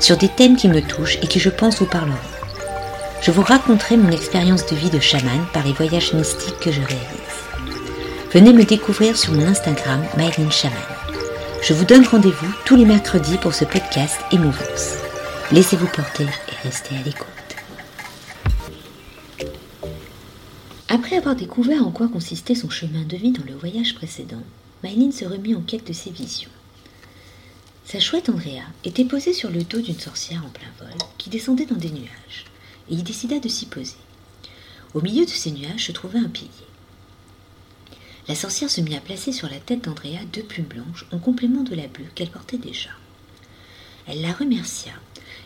sur des thèmes qui me touchent et qui je pense vous parleront. Je vous raconterai mon expérience de vie de chaman par les voyages mystiques que je réalise. Venez me découvrir sur mon Instagram Myline Chaman. Je vous donne rendez-vous tous les mercredis pour ce podcast Émouvance. Laissez-vous porter et restez à l'écoute. Après avoir découvert en quoi consistait son chemin de vie dans le voyage précédent, Myline se remit en quête de ses visions. Sa chouette Andrea était posée sur le dos d'une sorcière en plein vol qui descendait dans des nuages, et il décida de s'y poser. Au milieu de ces nuages se trouvait un pilier. La sorcière se mit à placer sur la tête d'Andrea deux plumes blanches en complément de la bleue qu'elle portait déjà. Elle la remercia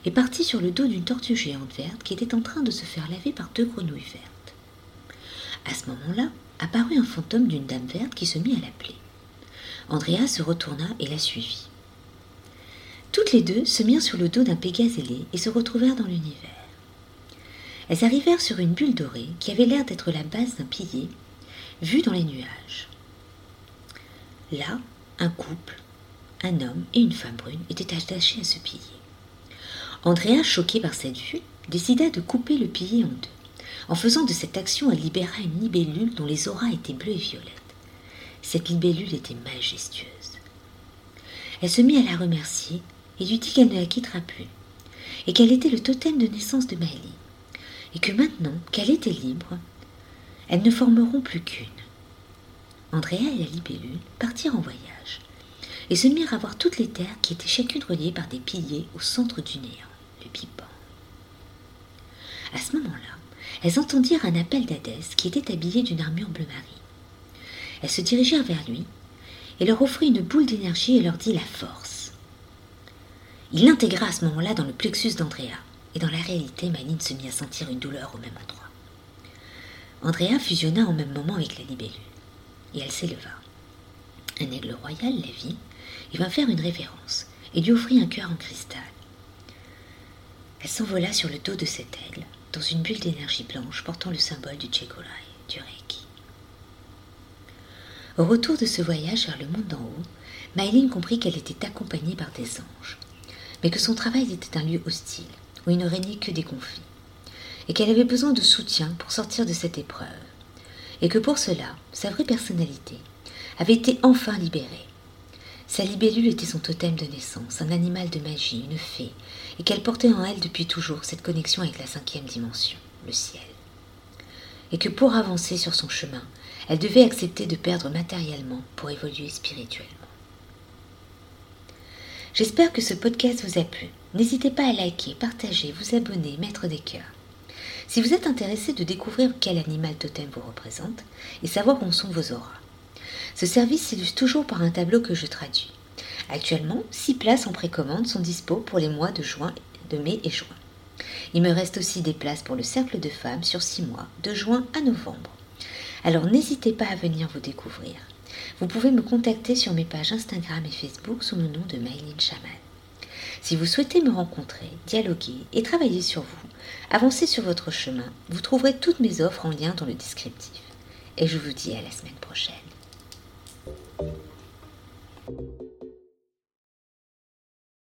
et partit sur le dos d'une tortue géante verte qui était en train de se faire laver par deux grenouilles vertes. À ce moment-là, apparut un fantôme d'une dame verte qui se mit à l'appeler. Andrea se retourna et la suivit. Les deux se mirent sur le dos d'un pégase ailé et se retrouvèrent dans l'univers. Elles arrivèrent sur une bulle dorée qui avait l'air d'être la base d'un pilier, vu dans les nuages. Là, un couple, un homme et une femme brune étaient attachés à ce pilier. Andrea, choqué par cette vue, décida de couper le pilier en deux. En faisant de cette action, elle libéra une libellule dont les auras étaient bleues et violettes. Cette libellule était majestueuse. Elle se mit à la remercier et lui dit qu'elle ne la quittera plus, et qu'elle était le totem de naissance de Maëlie, et que maintenant qu'elle était libre, elles ne formeront plus qu'une. Andrea et la libellule partirent en voyage, et se mirent à voir toutes les terres qui étaient chacune reliées par des piliers au centre du néant, le Big Bang. À ce moment-là, elles entendirent un appel d'Hadès qui était habillé d'une armure bleu marine. Elles se dirigèrent vers lui et leur offrit une boule d'énergie et leur dit la force. Il l'intégra à ce moment-là dans le plexus d'Andrea, et dans la réalité, Maline se mit à sentir une douleur au même endroit. Andrea fusionna en même moment avec la libellule, et elle s'éleva. Un aigle royal la vit et vint faire une révérence, et lui offrit un cœur en cristal. Elle s'envola sur le dos de cet aigle, dans une bulle d'énergie blanche portant le symbole du Chekolai, du Reiki. Au retour de ce voyage vers le monde d'en haut, Maïline comprit qu'elle était accompagnée par des anges, mais que son travail était un lieu hostile, où il ne régnait que des conflits, et qu'elle avait besoin de soutien pour sortir de cette épreuve, et que pour cela, sa vraie personnalité avait été enfin libérée. Sa libellule était son totem de naissance, un animal de magie, une fée, et qu'elle portait en elle depuis toujours cette connexion avec la cinquième dimension, le ciel. Et que pour avancer sur son chemin, elle devait accepter de perdre matériellement pour évoluer spirituellement. J'espère que ce podcast vous a plu. N'hésitez pas à liker, partager, vous abonner, mettre des cœurs. Si vous êtes intéressé de découvrir quel animal totem vous représente et savoir où sont vos auras. Ce service s'illustre toujours par un tableau que je traduis. Actuellement, 6 places en précommande sont dispo pour les mois de juin, de mai et juin. Il me reste aussi des places pour le cercle de femmes sur 6 mois, de juin à novembre. Alors n'hésitez pas à venir vous découvrir. Vous pouvez me contacter sur mes pages Instagram et Facebook sous le nom de Maïline Chaman. Si vous souhaitez me rencontrer, dialoguer et travailler sur vous, avancer sur votre chemin, vous trouverez toutes mes offres en lien dans le descriptif. Et je vous dis à la semaine prochaine.